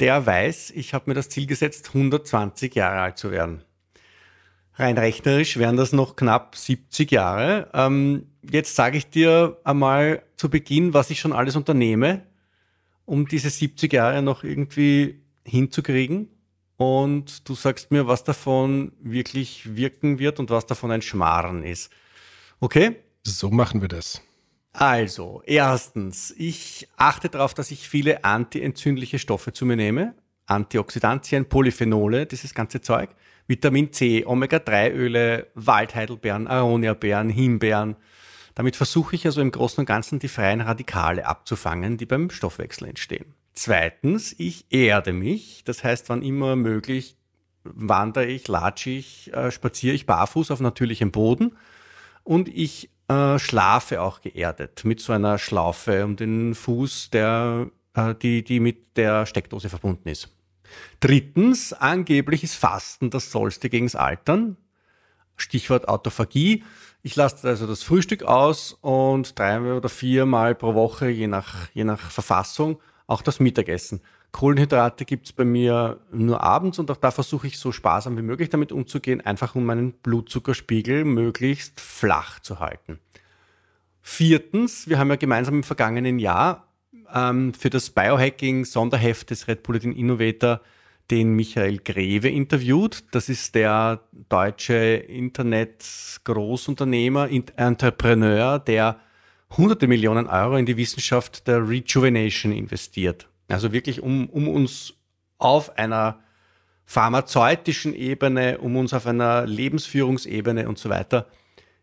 der weiß, ich habe mir das Ziel gesetzt, 120 Jahre alt zu werden. Rein rechnerisch wären das noch knapp 70 Jahre. Ähm, jetzt sage ich dir einmal zu Beginn, was ich schon alles unternehme, um diese 70 Jahre noch irgendwie hinzukriegen. Und du sagst mir, was davon wirklich wirken wird und was davon ein Schmarren ist. Okay? So machen wir das. Also, erstens, ich achte darauf, dass ich viele antientzündliche Stoffe zu mir nehme. Antioxidantien, Polyphenole, dieses ganze Zeug. Vitamin C, Omega-3-Öle, Waldheidelbeeren, Aroniabeeren, Himbeeren. Damit versuche ich also im Großen und Ganzen die freien Radikale abzufangen, die beim Stoffwechsel entstehen. Zweitens, ich erde mich. Das heißt, wann immer möglich, wandere ich, latsche ich, äh, spaziere ich barfuß auf natürlichem Boden. Und ich äh, schlafe auch geerdet mit so einer Schlaufe um den Fuß, der, äh, die, die mit der Steckdose verbunden ist. Drittens, angeblich ist Fasten das Sollste gegens Altern. Stichwort Autophagie. Ich lasse also das Frühstück aus und drei oder viermal pro Woche, je nach, je nach Verfassung, auch das Mittagessen. Kohlenhydrate gibt's bei mir nur abends und auch da versuche ich so sparsam wie möglich damit umzugehen, einfach um meinen Blutzuckerspiegel möglichst flach zu halten. Viertens, wir haben ja gemeinsam im vergangenen Jahr ähm, für das Biohacking-Sonderheft des Red Bulletin Innovator den Michael Greve interviewt. Das ist der deutsche Internet-Großunternehmer, Entrepreneur, der hunderte Millionen Euro in die Wissenschaft der Rejuvenation investiert. Also wirklich, um, um uns auf einer pharmazeutischen Ebene, um uns auf einer Lebensführungsebene und so weiter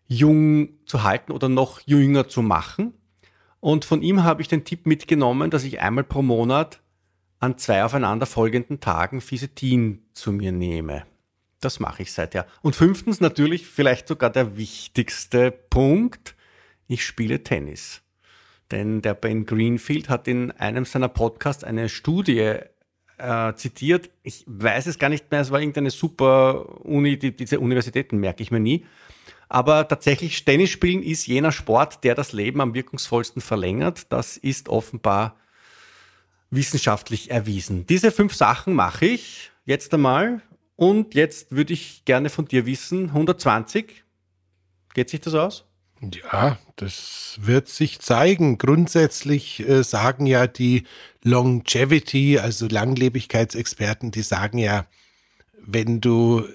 jung zu halten oder noch jünger zu machen. Und von ihm habe ich den Tipp mitgenommen, dass ich einmal pro Monat an zwei aufeinanderfolgenden Tagen Fisetin zu mir nehme. Das mache ich seither. Und fünftens natürlich vielleicht sogar der wichtigste Punkt. Ich spiele Tennis. Denn der Ben Greenfield hat in einem seiner Podcasts eine Studie äh, zitiert. Ich weiß es gar nicht mehr, es war irgendeine super Uni, die, diese Universitäten merke ich mir nie. Aber tatsächlich, Tennis spielen ist jener Sport, der das Leben am wirkungsvollsten verlängert. Das ist offenbar wissenschaftlich erwiesen. Diese fünf Sachen mache ich jetzt einmal. Und jetzt würde ich gerne von dir wissen, 120, geht sich das aus? Ja, das wird sich zeigen. Grundsätzlich äh, sagen ja die Longevity, also Langlebigkeitsexperten, die sagen ja, wenn du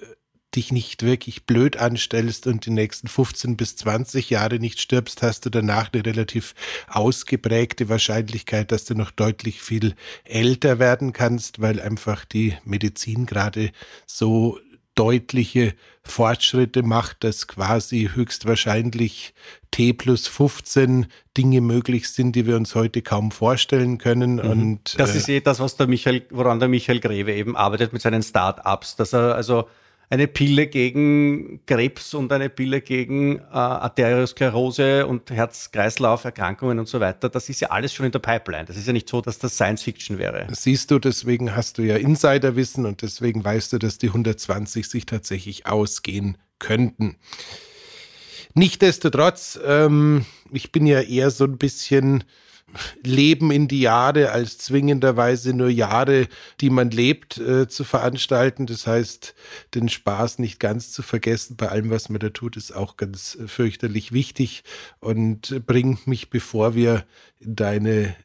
dich nicht wirklich blöd anstellst und die nächsten 15 bis 20 Jahre nicht stirbst, hast du danach eine relativ ausgeprägte Wahrscheinlichkeit, dass du noch deutlich viel älter werden kannst, weil einfach die Medizin gerade so deutliche Fortschritte macht, dass quasi höchstwahrscheinlich T plus 15 Dinge möglich sind, die wir uns heute kaum vorstellen können. Mhm. Und, das äh, ist eh das, was der Michael, woran der Michael Greve eben arbeitet mit seinen Start-ups, dass er also eine Pille gegen Krebs und eine Pille gegen äh, Arteriosklerose und Herz-Kreislauf-Erkrankungen und so weiter. Das ist ja alles schon in der Pipeline. Das ist ja nicht so, dass das Science Fiction wäre. Siehst du, deswegen hast du ja Insiderwissen und deswegen weißt du, dass die 120 sich tatsächlich ausgehen könnten. Nichtsdestotrotz, ähm, ich bin ja eher so ein bisschen Leben in die Jahre als zwingenderweise nur Jahre, die man lebt, äh, zu veranstalten. Das heißt, den Spaß nicht ganz zu vergessen bei allem, was man da tut, ist auch ganz äh, fürchterlich wichtig und bringt mich, bevor wir in deine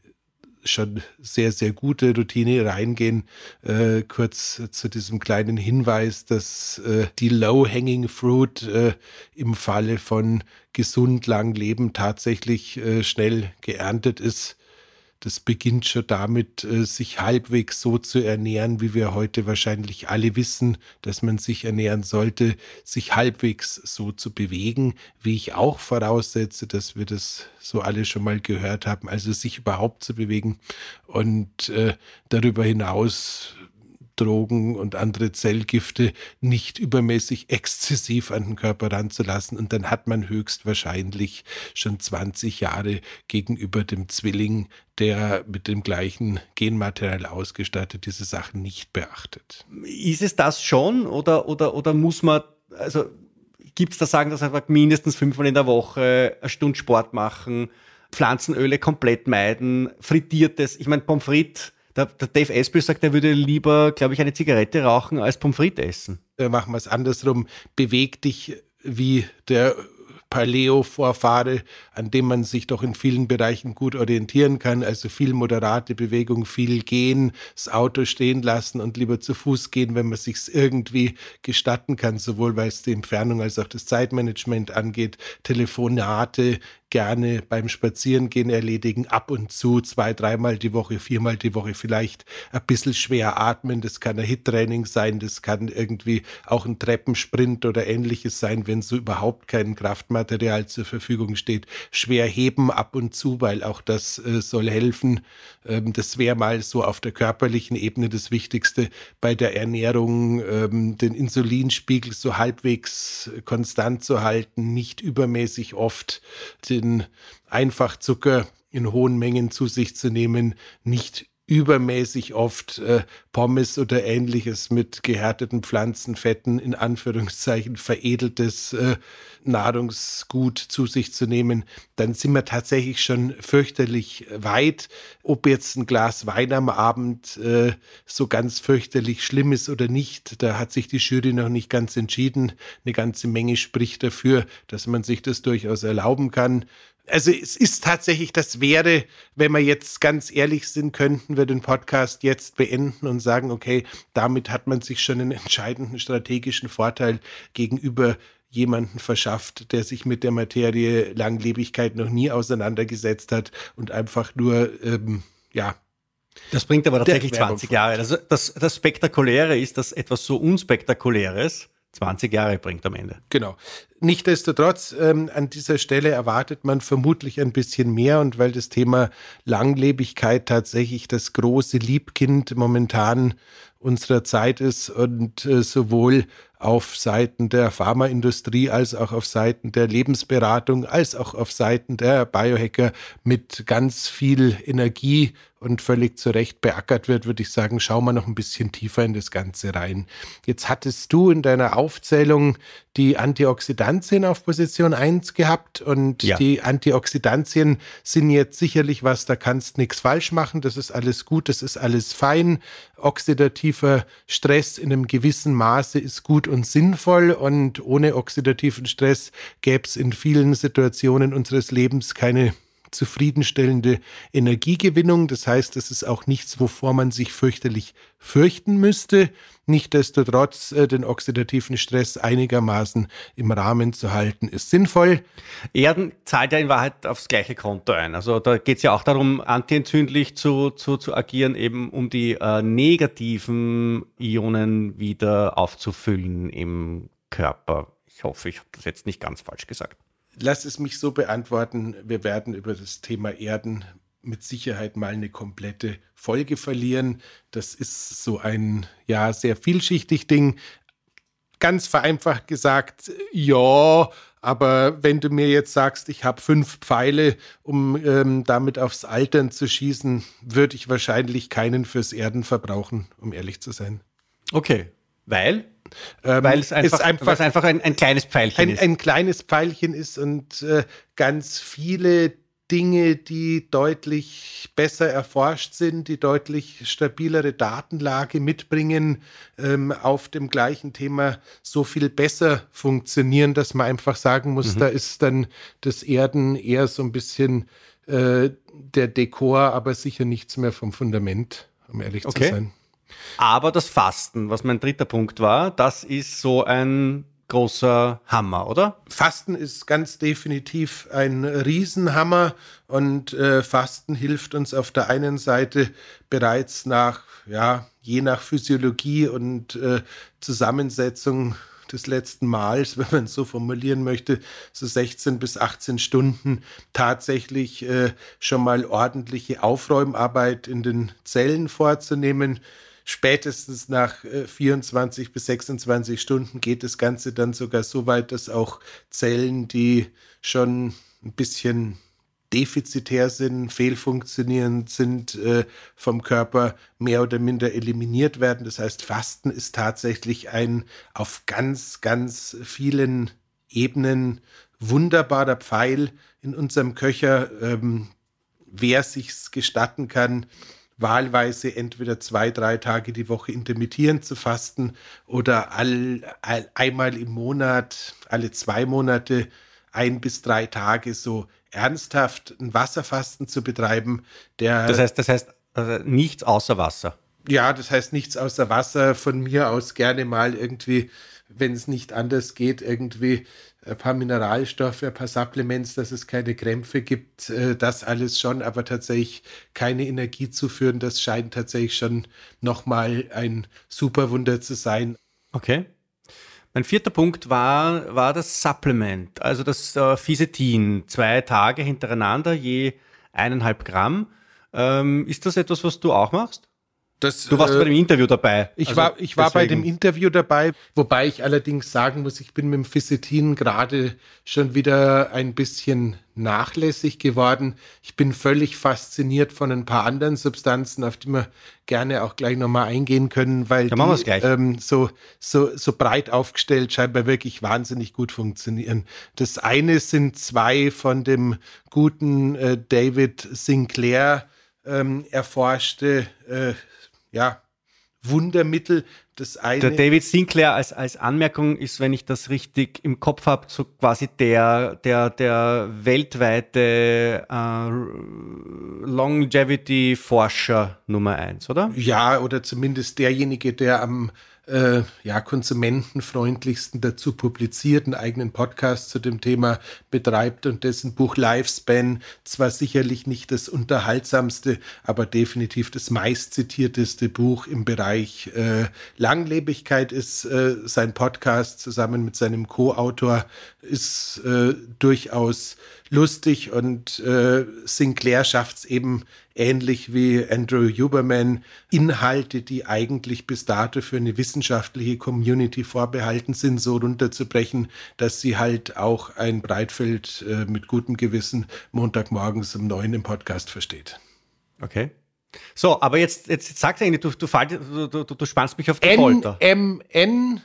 schon sehr, sehr gute Routine reingehen. Äh, kurz zu diesem kleinen Hinweis, dass äh, die Low-Hanging Fruit äh, im Falle von gesund lang Leben tatsächlich äh, schnell geerntet ist das beginnt schon damit, äh, sich halbwegs so zu ernähren, wie wir heute wahrscheinlich alle wissen, dass man sich ernähren sollte, sich halbwegs so zu bewegen, wie ich auch voraussetze, dass wir das so alle schon mal gehört haben, also sich überhaupt zu bewegen und äh, darüber hinaus Drogen und andere Zellgifte nicht übermäßig exzessiv an den Körper ranzulassen. Und dann hat man höchstwahrscheinlich schon 20 Jahre gegenüber dem Zwilling, der mit dem gleichen Genmaterial ausgestattet diese Sachen nicht beachtet. Ist es das schon oder, oder, oder muss man, also gibt es da sagen, dass einfach mindestens fünfmal in der Woche eine Stunde Sport machen, Pflanzenöle komplett meiden, frittiertes, ich meine Pommes frites, der, der Dave Espel sagt, er würde lieber, glaube ich, eine Zigarette rauchen als Pommes frites essen. Äh, machen wir es andersrum. Beweg dich wie der Paleo-Vorfahre, an dem man sich doch in vielen Bereichen gut orientieren kann. Also viel moderate Bewegung, viel gehen, das Auto stehen lassen und lieber zu Fuß gehen, wenn man sich irgendwie gestatten kann, sowohl weil es die Entfernung als auch das Zeitmanagement angeht. Telefonate, gerne beim Spazierengehen erledigen, ab und zu zwei, dreimal die Woche, viermal die Woche vielleicht ein bisschen schwer atmen. Das kann ein Hit-Training sein, das kann irgendwie auch ein Treppensprint oder ähnliches sein, wenn so überhaupt kein Kraftmaterial zur Verfügung steht. Schwer heben ab und zu, weil auch das äh, soll helfen. Ähm, das wäre mal so auf der körperlichen Ebene das Wichtigste. Bei der Ernährung ähm, den Insulinspiegel so halbwegs konstant zu halten, nicht übermäßig oft den den Einfachzucker in hohen Mengen zu sich zu nehmen, nicht übermäßig oft äh, Pommes oder ähnliches mit gehärteten Pflanzenfetten in Anführungszeichen veredeltes äh, Nahrungsgut zu sich zu nehmen, dann sind wir tatsächlich schon fürchterlich weit. Ob jetzt ein Glas Wein am Abend äh, so ganz fürchterlich schlimm ist oder nicht, da hat sich die Jury noch nicht ganz entschieden. Eine ganze Menge spricht dafür, dass man sich das durchaus erlauben kann also es ist tatsächlich, das wäre, wenn wir jetzt ganz ehrlich sind, könnten wir den Podcast jetzt beenden und sagen, okay, damit hat man sich schon einen entscheidenden strategischen Vorteil gegenüber jemanden verschafft, der sich mit der Materie Langlebigkeit noch nie auseinandergesetzt hat und einfach nur, ähm, ja. Das bringt aber tatsächlich 20 Jahre. Also das, das Spektakuläre ist, dass etwas so Unspektakuläres 20 Jahre bringt am Ende. Genau. Nichtsdestotrotz, ähm, an dieser Stelle erwartet man vermutlich ein bisschen mehr und weil das Thema Langlebigkeit tatsächlich das große Liebkind momentan unserer Zeit ist und äh, sowohl auf Seiten der Pharmaindustrie als auch auf Seiten der Lebensberatung als auch auf Seiten der Biohacker mit ganz viel Energie und völlig zu Recht beackert wird, würde ich sagen, schau mal noch ein bisschen tiefer in das Ganze rein. Jetzt hattest du in deiner Aufzählung die Antioxidantien auf Position 1 gehabt und ja. die Antioxidantien sind jetzt sicherlich was, da kannst nichts falsch machen, das ist alles gut, das ist alles fein. Oxidativer Stress in einem gewissen Maße ist gut und sinnvoll und ohne oxidativen Stress gäbe es in vielen Situationen unseres Lebens keine zufriedenstellende Energiegewinnung. Das heißt, es ist auch nichts, wovor man sich fürchterlich fürchten müsste. Nichtsdestotrotz äh, den oxidativen Stress einigermaßen im Rahmen zu halten, ist sinnvoll. Erden zahlt ja in Wahrheit aufs gleiche Konto ein. Also da geht es ja auch darum, antientzündlich zu, zu, zu agieren, eben um die äh, negativen Ionen wieder aufzufüllen im Körper. Ich hoffe, ich habe das jetzt nicht ganz falsch gesagt lass es mich so beantworten, wir werden über das Thema Erden mit Sicherheit mal eine komplette Folge verlieren. Das ist so ein ja sehr vielschichtig Ding. Ganz vereinfacht gesagt, ja, aber wenn du mir jetzt sagst, ich habe fünf Pfeile, um ähm, damit aufs Altern zu schießen, würde ich wahrscheinlich keinen fürs Erden verbrauchen, um ehrlich zu sein. Okay, weil ähm, Weil es einfach, einfach, einfach ein, ein, kleines Pfeilchen ein, ist. Ein kleines Pfeilchen ist und äh, ganz viele Dinge, die deutlich besser erforscht sind, die deutlich stabilere Datenlage mitbringen, ähm, auf dem gleichen Thema so viel besser funktionieren, dass man einfach sagen muss, mhm. da ist dann das Erden eher so ein bisschen äh, der Dekor, aber sicher nichts mehr vom Fundament, um ehrlich okay. zu sein. Aber das Fasten, was mein dritter Punkt war, das ist so ein großer Hammer, oder? Fasten ist ganz definitiv ein Riesenhammer und äh, Fasten hilft uns auf der einen Seite bereits nach, ja, je nach Physiologie und äh, Zusammensetzung des letzten Mals, wenn man es so formulieren möchte, so 16 bis 18 Stunden tatsächlich äh, schon mal ordentliche Aufräumarbeit in den Zellen vorzunehmen spätestens nach 24 äh, bis 26 Stunden geht das Ganze dann sogar so weit, dass auch Zellen, die schon ein bisschen defizitär sind, fehlfunktionierend sind, äh, vom Körper mehr oder minder eliminiert werden. Das heißt, Fasten ist tatsächlich ein auf ganz, ganz vielen Ebenen wunderbarer Pfeil in unserem Köcher. Ähm, wer sich's gestatten kann, wahlweise entweder zwei, drei Tage die Woche intermittierend zu fasten oder all, all, einmal im Monat, alle zwei Monate, ein bis drei Tage so ernsthaft ein Wasserfasten zu betreiben. Der, das heißt, das heißt also nichts außer Wasser. Ja, das heißt nichts außer Wasser. Von mir aus gerne mal irgendwie, wenn es nicht anders geht, irgendwie ein paar Mineralstoffe, ein paar Supplements, dass es keine Krämpfe gibt, äh, das alles schon, aber tatsächlich keine Energie zu führen, das scheint tatsächlich schon nochmal ein Superwunder zu sein. Okay. Mein vierter Punkt war, war das Supplement, also das äh, Fisetin, zwei Tage hintereinander, je eineinhalb Gramm. Ähm, ist das etwas, was du auch machst? Das, du warst äh, bei dem Interview dabei. Ich also war, ich war bei dem Interview dabei, wobei ich allerdings sagen muss, ich bin mit dem Fisetin gerade schon wieder ein bisschen nachlässig geworden. Ich bin völlig fasziniert von ein paar anderen Substanzen, auf die wir gerne auch gleich nochmal eingehen können, weil ja, die ähm, so, so, so breit aufgestellt scheinbar wirklich wahnsinnig gut funktionieren. Das eine sind zwei von dem guten äh, David Sinclair ähm, erforschte äh, ja, Wundermittel. Der David Sinclair als, als Anmerkung ist, wenn ich das richtig im Kopf habe, so quasi der, der, der weltweite äh, Longevity-Forscher Nummer eins, oder? Ja, oder zumindest derjenige, der am äh, ja, konsumentenfreundlichsten dazu publiziert, einen eigenen Podcast zu dem Thema betreibt und dessen Buch Lifespan zwar sicherlich nicht das unterhaltsamste, aber definitiv das meistzitierteste Buch im Bereich äh, Langlebigkeit ist. Äh, sein Podcast zusammen mit seinem Co-Autor ist äh, durchaus lustig und äh, Sinclair schafft es eben ähnlich wie Andrew Huberman Inhalte, die eigentlich bis dato für eine wissenschaftliche Community vorbehalten sind, so runterzubrechen, dass sie halt auch ein Breitfeld äh, mit gutem Gewissen Montagmorgens um neun im Podcast versteht. Okay. So, aber jetzt, jetzt sagst du eigentlich, du, du, du, du, spannst mich auf die Folter. NMN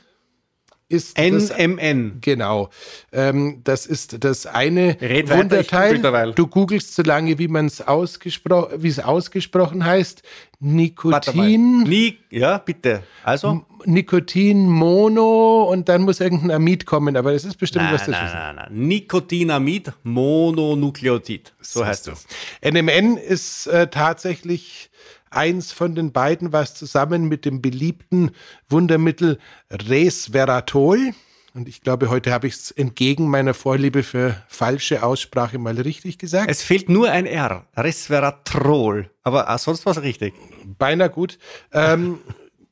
ist NMN. Das, genau. Ähm, das ist das eine Red Wunderteil. Weiter, du googelst so lange, wie man es ausgesprochen, wie es ausgesprochen heißt. Nikotin. Ni ja, bitte. Also? Nikotin Mono und dann muss irgendein Amid kommen, aber das ist bestimmt nein, was das nein, ist. Nein, nein, nein. Nikotinamid Mononukleotid. So heißt das. NMN ist äh, tatsächlich eins von den beiden, was zusammen mit dem beliebten Wundermittel Resveratrol, und ich glaube, heute habe ich es entgegen meiner Vorliebe für falsche Aussprache mal richtig gesagt. Es fehlt nur ein R, Resveratrol, aber sonst war es richtig. Beinahe gut. Ähm,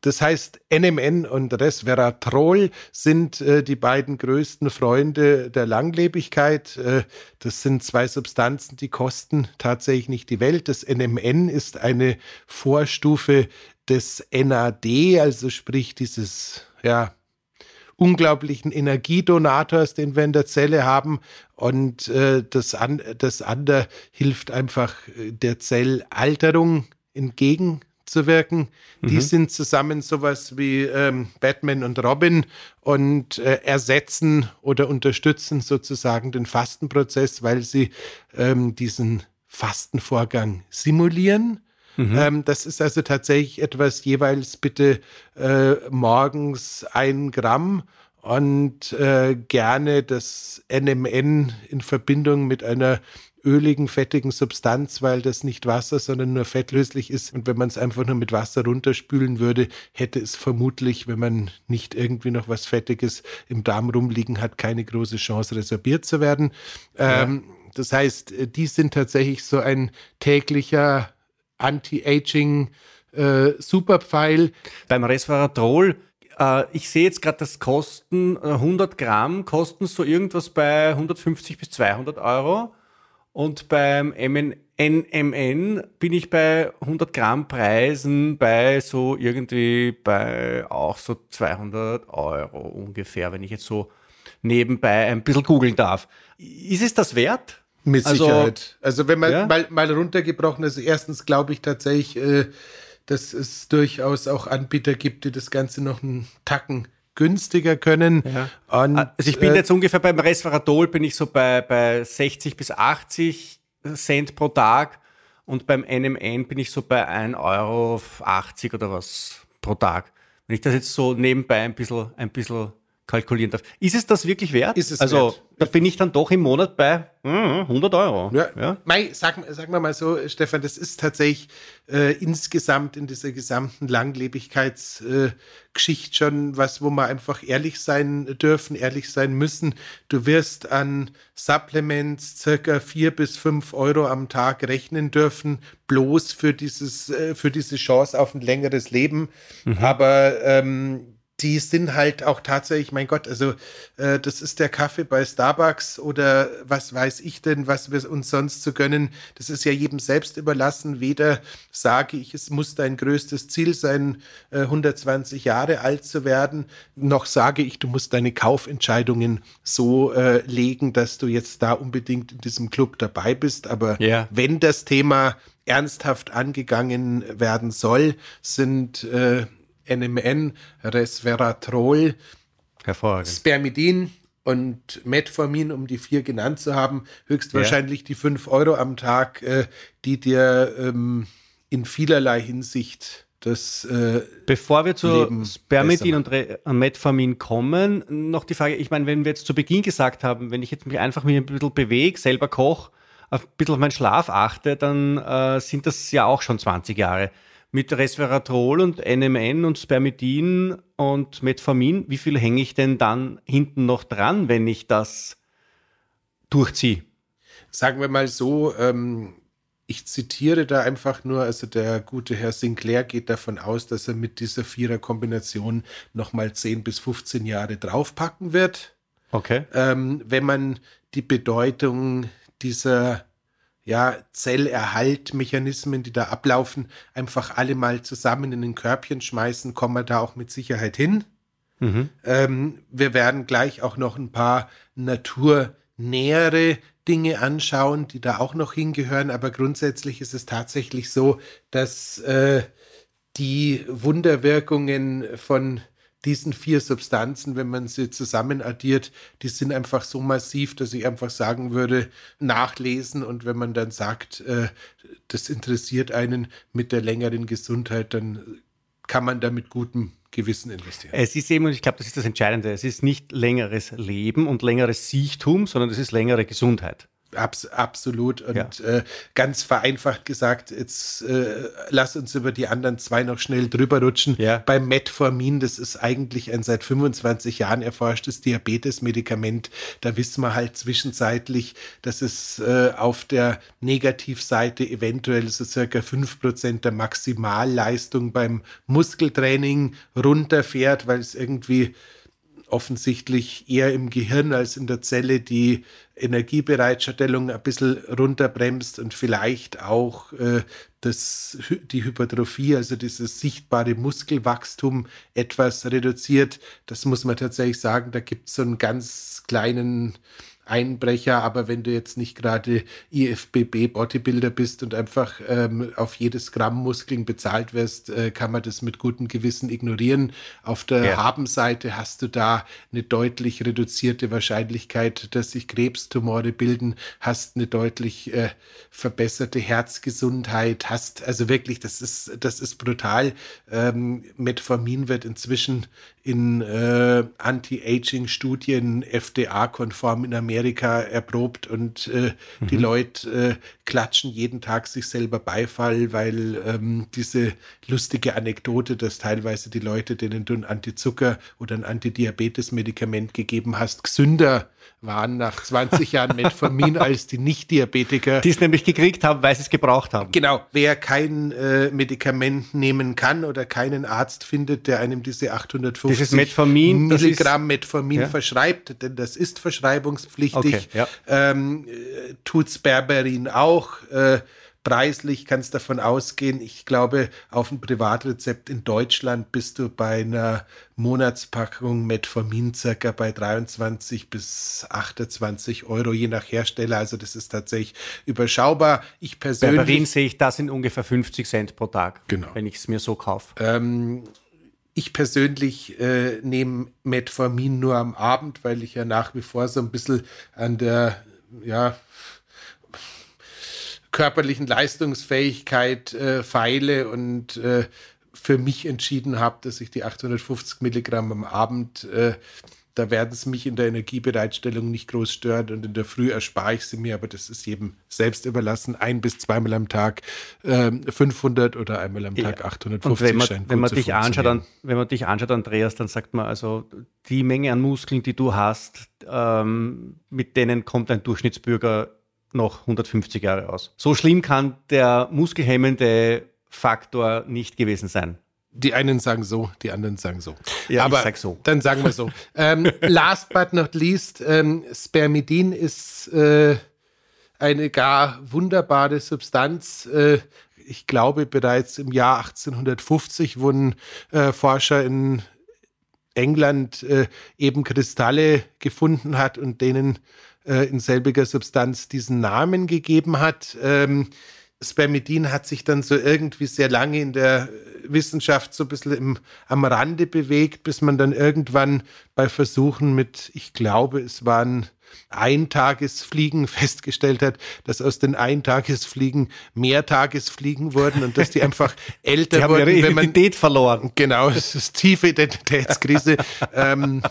Das heißt, NMN und Resveratrol sind äh, die beiden größten Freunde der Langlebigkeit. Äh, das sind zwei Substanzen, die kosten tatsächlich nicht die Welt. Das NMN ist eine Vorstufe des NAD, also sprich dieses, ja, unglaublichen Energiedonators, den wir in der Zelle haben. Und äh, das, an, das andere hilft einfach äh, der Zellalterung entgegen abzuwirken. Mhm. Die sind zusammen sowas wie ähm, Batman und Robin und äh, ersetzen oder unterstützen sozusagen den Fastenprozess, weil sie ähm, diesen Fastenvorgang simulieren. Mhm. Ähm, das ist also tatsächlich etwas jeweils bitte äh, morgens ein Gramm und äh, gerne das NMN in Verbindung mit einer öligen, fettigen Substanz, weil das nicht Wasser, sondern nur fettlöslich ist. Und wenn man es einfach nur mit Wasser runterspülen würde, hätte es vermutlich, wenn man nicht irgendwie noch was Fettiges im Darm rumliegen hat, keine große Chance, resorbiert zu werden. Ja. Ähm, das heißt, die sind tatsächlich so ein täglicher Anti-Aging äh, Superpfeil. Beim Resveratrol äh, ich sehe jetzt gerade, das kosten 100 äh, Gramm, kosten so irgendwas bei 150 bis 200 Euro. Und beim NMN bin ich bei 100 Gramm Preisen bei so irgendwie bei auch so 200 Euro ungefähr, wenn ich jetzt so nebenbei ein bisschen googeln darf. Ist es das wert? Mit also, Sicherheit. Also wenn man ja? mal, mal runtergebrochen ist, erstens glaube ich tatsächlich, äh, dass es durchaus auch Anbieter gibt, die das Ganze noch einen Tacken günstiger können. Ja. Und, also ich bin äh, jetzt ungefähr beim Resveratrol bin ich so bei, bei 60 bis 80 Cent pro Tag und beim NMN bin ich so bei 1,80 Euro oder was pro Tag. Wenn ich das jetzt so nebenbei ein bisschen, ein bisschen kalkulieren darf. Ist es das wirklich wert? Ist es also, wert. da bin ich dann doch im Monat bei 100 hm, Euro. Ja, ja. Mei, sag, sag mal mal so, Stefan, das ist tatsächlich äh, insgesamt in dieser gesamten Langlebigkeitsgeschichte äh, schon was, wo wir einfach ehrlich sein dürfen, ehrlich sein müssen. Du wirst an Supplements circa vier bis fünf Euro am Tag rechnen dürfen, bloß für dieses, äh, für diese Chance auf ein längeres Leben. Mhm. Aber ähm, die sind halt auch tatsächlich, mein Gott, also äh, das ist der Kaffee bei Starbucks oder was weiß ich denn, was wir uns sonst zu gönnen. Das ist ja jedem selbst überlassen. Weder sage ich, es muss dein größtes Ziel sein, äh, 120 Jahre alt zu werden, noch sage ich, du musst deine Kaufentscheidungen so äh, legen, dass du jetzt da unbedingt in diesem Club dabei bist. Aber yeah. wenn das Thema ernsthaft angegangen werden soll, sind äh, NMN, Resveratrol, Spermidin und Metformin, um die vier genannt zu haben, höchstwahrscheinlich ja. die fünf Euro am Tag, äh, die dir ähm, in vielerlei Hinsicht das äh, Bevor wir zu Leben Spermidin und Re Metformin kommen, noch die Frage, ich meine, wenn wir jetzt zu Beginn gesagt haben, wenn ich jetzt mich einfach mich ein bisschen bewege, selber koche, ein bisschen auf meinen Schlaf achte, dann äh, sind das ja auch schon 20 Jahre mit Resveratrol und NMN und Spermidin und Metformin, wie viel hänge ich denn dann hinten noch dran, wenn ich das durchziehe? Sagen wir mal so, ähm, ich zitiere da einfach nur, also der gute Herr Sinclair geht davon aus, dass er mit dieser Vierer-Kombination nochmal 10 bis 15 Jahre draufpacken wird. Okay. Ähm, wenn man die Bedeutung dieser ja, Zellerhaltmechanismen, die da ablaufen, einfach alle mal zusammen in ein Körbchen schmeißen, kommen wir da auch mit Sicherheit hin. Mhm. Ähm, wir werden gleich auch noch ein paar naturnähere Dinge anschauen, die da auch noch hingehören, aber grundsätzlich ist es tatsächlich so, dass äh, die Wunderwirkungen von diesen vier Substanzen, wenn man sie zusammen addiert, die sind einfach so massiv, dass ich einfach sagen würde, nachlesen und wenn man dann sagt, äh, das interessiert einen mit der längeren Gesundheit, dann kann man da mit gutem Gewissen investieren. Es ist eben, und ich glaube, das ist das Entscheidende, es ist nicht längeres Leben und längeres Siechtum, sondern es ist längere Gesundheit. Abs absolut. Und ja. äh, ganz vereinfacht gesagt, jetzt äh, lass uns über die anderen zwei noch schnell drüber rutschen. Ja. Beim Metformin, das ist eigentlich ein seit 25 Jahren erforschtes Diabetesmedikament. Da wissen wir halt zwischenzeitlich, dass es äh, auf der Negativseite eventuell so circa 5% der Maximalleistung beim Muskeltraining runterfährt, weil es irgendwie offensichtlich eher im Gehirn als in der Zelle die Energiebereitstellung ein bisschen runterbremst und vielleicht auch äh, das, die Hypertrophie, also dieses sichtbare Muskelwachstum etwas reduziert. Das muss man tatsächlich sagen. Da gibt es so einen ganz kleinen Einbrecher, aber wenn du jetzt nicht gerade IFBB Bodybuilder bist und einfach ähm, auf jedes Gramm Muskeln bezahlt wirst, äh, kann man das mit gutem Gewissen ignorieren. Auf der ja. Habenseite hast du da eine deutlich reduzierte Wahrscheinlichkeit, dass sich Krebstumore bilden, hast eine deutlich äh, verbesserte Herzgesundheit, hast also wirklich, das ist, das ist brutal. Ähm, Metformin wird inzwischen in äh, Anti-Aging-Studien FDA-konform in Amerika erprobt und äh, mhm. die Leute äh, klatschen jeden Tag sich selber Beifall, weil ähm, diese lustige Anekdote, dass teilweise die Leute, denen du ein Antizucker oder ein Antidiabetes-Medikament gegeben hast, gesünder waren nach 20 Jahren Metformin als die Nicht-Diabetiker. Die es nämlich gekriegt haben, weil sie es gebraucht haben. Genau. Wer kein äh, Medikament nehmen kann oder keinen Arzt findet, der einem diese 850 Dieses Metformin, Milligramm ist, Metformin ja? verschreibt, denn das ist verschreibungspflichtig, okay, ja. ähm, äh, tut's Berberin auch. Äh, preislich kannst davon ausgehen, ich glaube, auf ein Privatrezept in Deutschland bist du bei einer Monatspackung Metformin circa bei 23 bis 28 Euro, je nach Hersteller. Also das ist tatsächlich überschaubar. Ich persönlich. Bei Berlin sehe ich das in ungefähr 50 Cent pro Tag, genau. wenn ich es mir so kaufe. Ähm, ich persönlich äh, nehme Metformin nur am Abend, weil ich ja nach wie vor so ein bisschen an der, ja, körperlichen Leistungsfähigkeit äh, feile und äh, für mich entschieden habe, dass ich die 850 Milligramm am Abend, äh, da werden es mich in der Energiebereitstellung nicht groß stören und in der Früh erspare ich sie mir, aber das ist jedem selbst überlassen. Ein bis zweimal am Tag 500 ähm, oder einmal am Tag ja. 850 und wenn man, wenn man dich anschaut, an, wenn man dich anschaut, Andreas, dann sagt man also, die Menge an Muskeln, die du hast, ähm, mit denen kommt ein Durchschnittsbürger noch 150 Jahre aus. So schlimm kann der muskelhemmende Faktor nicht gewesen sein. Die einen sagen so, die anderen sagen so. Ja, Aber ich sag so. Dann sagen wir so. ähm, last but not least, ähm, Spermidin ist äh, eine gar wunderbare Substanz. Äh, ich glaube, bereits im Jahr 1850 wurden äh, Forscher in England äh, eben Kristalle gefunden hat und denen äh, in selbiger Substanz diesen Namen gegeben hat. Ähm, Spermidin hat sich dann so irgendwie sehr lange in der Wissenschaft so ein bisschen im, am Rande bewegt, bis man dann irgendwann bei Versuchen mit, ich glaube, es waren Eintagesfliegen festgestellt hat, dass aus den Eintagesfliegen Mehrtagesfliegen wurden und dass die einfach älter die haben wurden. Ihre Identität verloren. Genau, es ist tiefe Identitätskrise. ähm,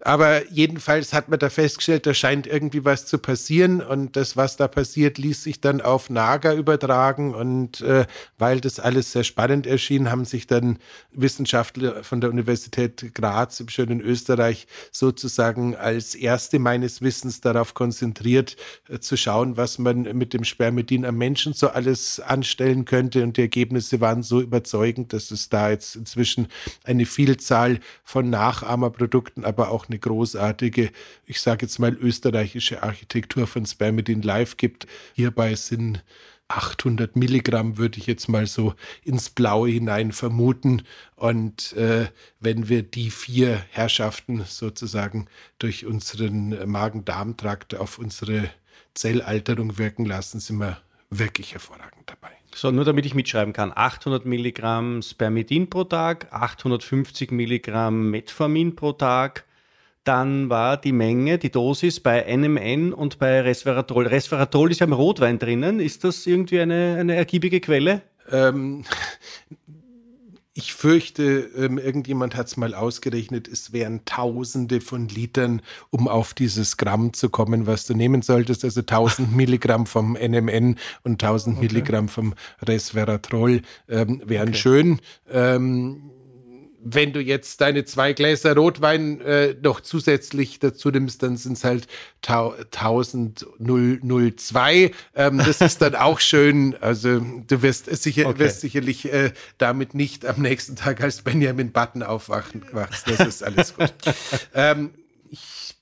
aber jedenfalls hat man da festgestellt, da scheint irgendwie was zu passieren und das, was da passiert, ließ sich dann auf Nager übertragen und äh, weil das alles sehr spannend erschien, haben sich dann Wissenschaftler von der Universität Graz im schönen Österreich sozusagen als erste meines Wissens darauf konzentriert, äh, zu schauen, was man mit dem Spermidin am Menschen so alles anstellen könnte und die Ergebnisse waren so überzeugend, dass es da jetzt inzwischen eine Vielzahl von Nachahmerprodukten, aber auch eine großartige, ich sage jetzt mal österreichische Architektur von Spermidin Live gibt. Hierbei sind 800 Milligramm, würde ich jetzt mal so ins Blaue hinein vermuten. Und äh, wenn wir die vier Herrschaften sozusagen durch unseren Magen-Darm-Trakt auf unsere Zellalterung wirken lassen, sind wir wirklich hervorragend dabei. So, nur damit ich mitschreiben kann. 800 Milligramm Spermidin pro Tag, 850 Milligramm Metformin pro Tag, dann war die Menge, die Dosis bei NMN und bei Resveratrol. Resveratrol ist ja im Rotwein drinnen. Ist das irgendwie eine, eine ergiebige Quelle? Ähm, ich fürchte, ähm, irgendjemand hat es mal ausgerechnet, es wären Tausende von Litern, um auf dieses Gramm zu kommen, was du nehmen solltest. Also 1000 Milligramm vom NMN und 1000 okay. Milligramm vom Resveratrol ähm, wären okay. schön. Ähm, wenn du jetzt deine zwei Gläser Rotwein äh, noch zusätzlich dazu nimmst, dann sind es halt 1002. Ähm, das ist dann auch schön. Also du wirst, sicher, okay. wirst sicherlich äh, damit nicht am nächsten Tag als Benjamin Button aufwachen. Das ist alles gut. ähm,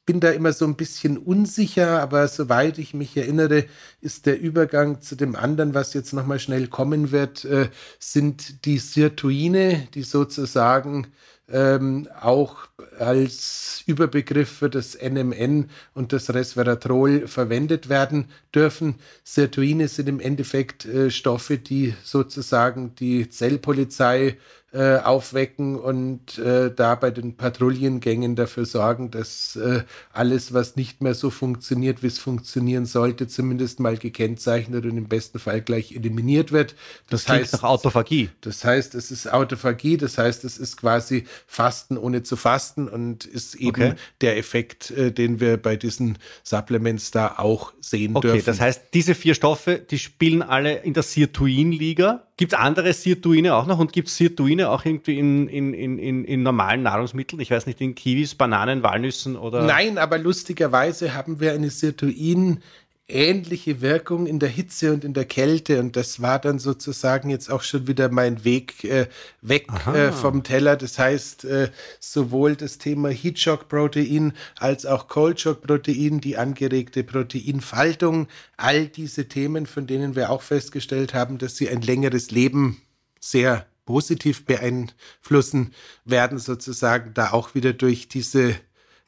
bin da immer so ein bisschen unsicher, aber soweit ich mich erinnere, ist der Übergang zu dem anderen, was jetzt nochmal schnell kommen wird, äh, sind die Sirtuine, die sozusagen ähm, auch als Überbegriff für das NMN und das Resveratrol verwendet werden dürfen. Sirtuine sind im Endeffekt äh, Stoffe, die sozusagen die Zellpolizei äh, aufwecken und äh, da bei den Patrouillengängen dafür sorgen, dass äh, alles, was nicht mehr so funktioniert, wie es funktionieren sollte, zumindest mal gekennzeichnet und im besten Fall gleich eliminiert wird. Das, das heißt nach Autophagie. Das heißt, es ist Autophagie, das heißt, es ist quasi Fasten ohne zu fasten und ist eben okay. der Effekt, äh, den wir bei diesen Supplements da auch sehen okay, dürfen. Okay, das heißt, diese vier Stoffe, die spielen alle in der Sirtuin-Liga. Gibt es andere Sirtuine auch noch und gibt es Sirtuine auch irgendwie in, in, in, in, normalen Nahrungsmitteln? Ich weiß nicht, in Kiwis, Bananen, Walnüssen oder. Nein, aber lustigerweise haben wir eine Sirtuin ähnliche Wirkung in der Hitze und in der Kälte. Und das war dann sozusagen jetzt auch schon wieder mein Weg äh, weg äh, vom Teller. Das heißt, äh, sowohl das Thema Heatshock-Protein als auch Cold-Shock-Protein, die angeregte Proteinfaltung, all diese Themen, von denen wir auch festgestellt haben, dass sie ein längeres Leben sehr positiv beeinflussen, werden sozusagen da auch wieder durch diese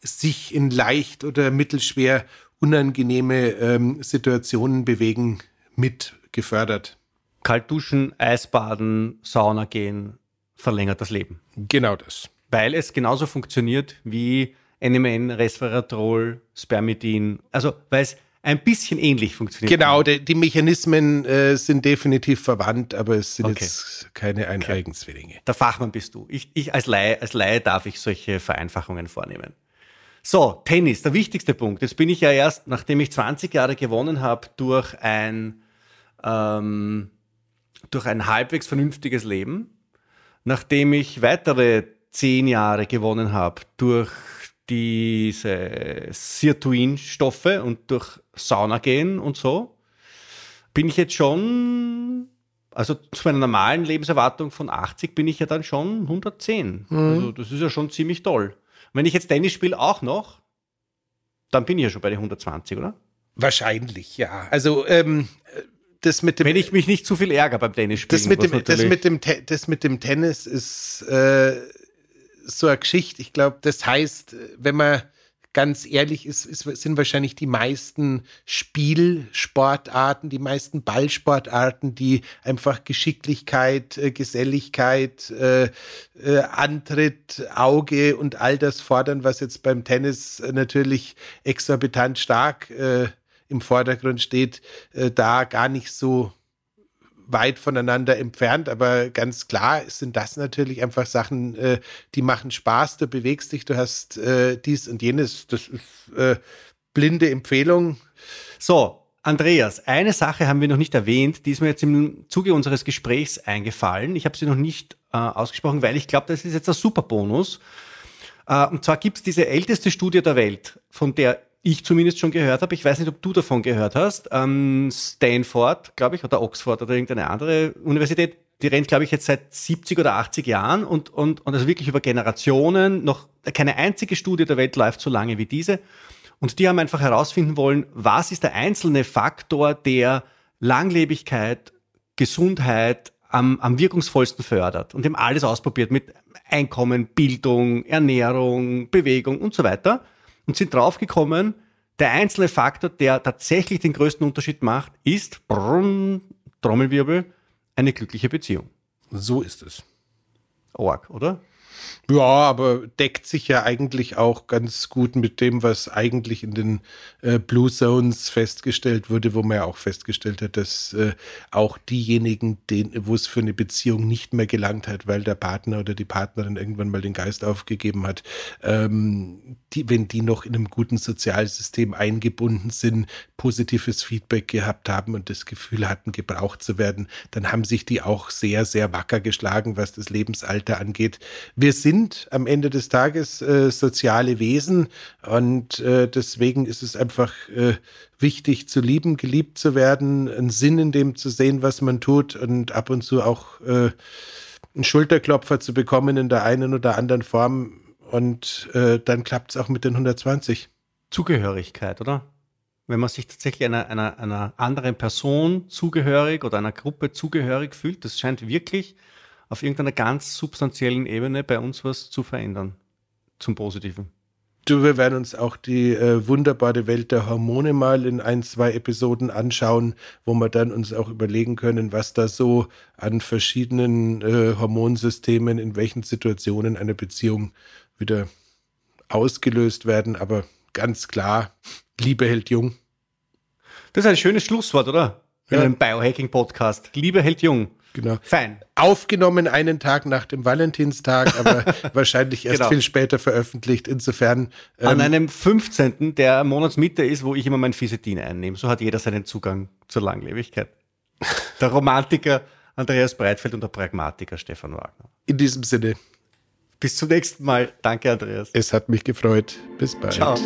sich in leicht oder mittelschwer unangenehme ähm, Situationen bewegen, mit gefördert. Kalt duschen, Eisbaden, Sauna gehen verlängert das Leben. Genau das. Weil es genauso funktioniert wie NMN, Resveratrol, Spermidin. Also, weil es ein bisschen ähnlich funktioniert. Genau, die, die Mechanismen äh, sind definitiv verwandt, aber es sind okay. jetzt keine Eineigenzwillinge. Okay. Der Fachmann bist du. Ich, ich als, Laie, als Laie darf ich solche Vereinfachungen vornehmen. So, Tennis, der wichtigste Punkt. Jetzt bin ich ja erst, nachdem ich 20 Jahre gewonnen habe, durch ein, ähm, durch ein halbwegs vernünftiges Leben, nachdem ich weitere zehn Jahre gewonnen habe durch diese Sirtuin-Stoffe und durch Sauna gehen und so, bin ich jetzt schon, also zu meiner normalen Lebenserwartung von 80 bin ich ja dann schon 110. Mhm. Also das ist ja schon ziemlich toll wenn ich jetzt Tennis spiele auch noch, dann bin ich ja schon bei den 120, oder? Wahrscheinlich, ja. Also ähm, das mit dem. Wenn ich mich nicht zu viel ärgere beim Tennis spielen. Das mit dem, das mit dem, das mit dem Tennis ist äh, so eine Geschichte. Ich glaube, das heißt, wenn man ganz ehrlich ist, ist, sind wahrscheinlich die meisten Spielsportarten, die meisten Ballsportarten, die einfach Geschicklichkeit, äh, Geselligkeit, äh, äh, Antritt, Auge und all das fordern, was jetzt beim Tennis natürlich exorbitant stark äh, im Vordergrund steht, äh, da gar nicht so weit voneinander entfernt, aber ganz klar sind das natürlich einfach Sachen, äh, die machen Spaß, du bewegst dich, du hast äh, dies und jenes, das ist äh, blinde Empfehlung. So, Andreas, eine Sache haben wir noch nicht erwähnt, die ist mir jetzt im Zuge unseres Gesprächs eingefallen. Ich habe sie noch nicht äh, ausgesprochen, weil ich glaube, das ist jetzt ein super Bonus. Äh, und zwar gibt es diese älteste Studie der Welt, von der ich zumindest schon gehört habe, ich weiß nicht, ob du davon gehört hast, ähm, Stanford, glaube ich, oder Oxford oder irgendeine andere Universität, die rennt, glaube ich, jetzt seit 70 oder 80 Jahren und, und, und also wirklich über Generationen. Noch keine einzige Studie der Welt läuft so lange wie diese. Und die haben einfach herausfinden wollen, was ist der einzelne Faktor, der Langlebigkeit, Gesundheit am, am wirkungsvollsten fördert und haben alles ausprobiert mit Einkommen, Bildung, Ernährung, Bewegung und so weiter und sind draufgekommen, der einzelne Faktor, der tatsächlich den größten Unterschied macht, ist, brrrr, Trommelwirbel, eine glückliche Beziehung. So ist es. Org, oder? Ja, aber deckt sich ja eigentlich auch ganz gut mit dem, was eigentlich in den äh, Blue Zones festgestellt wurde, wo man ja auch festgestellt hat, dass äh, auch diejenigen, wo es für eine Beziehung nicht mehr gelangt hat, weil der Partner oder die Partnerin irgendwann mal den Geist aufgegeben hat, ähm, die, wenn die noch in einem guten Sozialsystem eingebunden sind, positives Feedback gehabt haben und das Gefühl hatten, gebraucht zu werden, dann haben sich die auch sehr, sehr wacker geschlagen, was das Lebensalter angeht. Wir sind sind am Ende des Tages äh, soziale Wesen und äh, deswegen ist es einfach äh, wichtig zu lieben, geliebt zu werden, einen Sinn in dem zu sehen, was man tut und ab und zu auch äh, einen Schulterklopfer zu bekommen in der einen oder anderen Form und äh, dann klappt es auch mit den 120. Zugehörigkeit, oder? Wenn man sich tatsächlich einer, einer, einer anderen Person zugehörig oder einer Gruppe zugehörig fühlt, das scheint wirklich auf irgendeiner ganz substanziellen Ebene bei uns was zu verändern. Zum Positiven. Du, wir werden uns auch die äh, wunderbare Welt der Hormone mal in ein, zwei Episoden anschauen, wo wir dann uns auch überlegen können, was da so an verschiedenen äh, Hormonsystemen in welchen Situationen einer Beziehung wieder ausgelöst werden. Aber ganz klar, Liebe hält jung. Das ist ein schönes Schlusswort, oder? In Ja. einem Biohacking-Podcast. Liebe hält jung. Genau. Fein. Aufgenommen einen Tag nach dem Valentinstag, aber wahrscheinlich erst Genau. viel später veröffentlicht. Insofern An ähm, einem 15., der Monatsmitte ist, wo ich immer mein Fisetin einnehme. So hat jeder seinen Zugang zur Langlebigkeit. Der Romantiker Andreas Breitfeld und der Pragmatiker Stefan Wagner. in diesem Sinne, Bis zum nächsten Mal. Danke, Andreas. es hat mich gefreut. Bis bald. Ciao.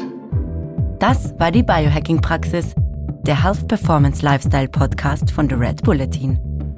Das war die Biohacking-Praxis, der Health Performance Lifestyle Podcast von The Red Bulletin.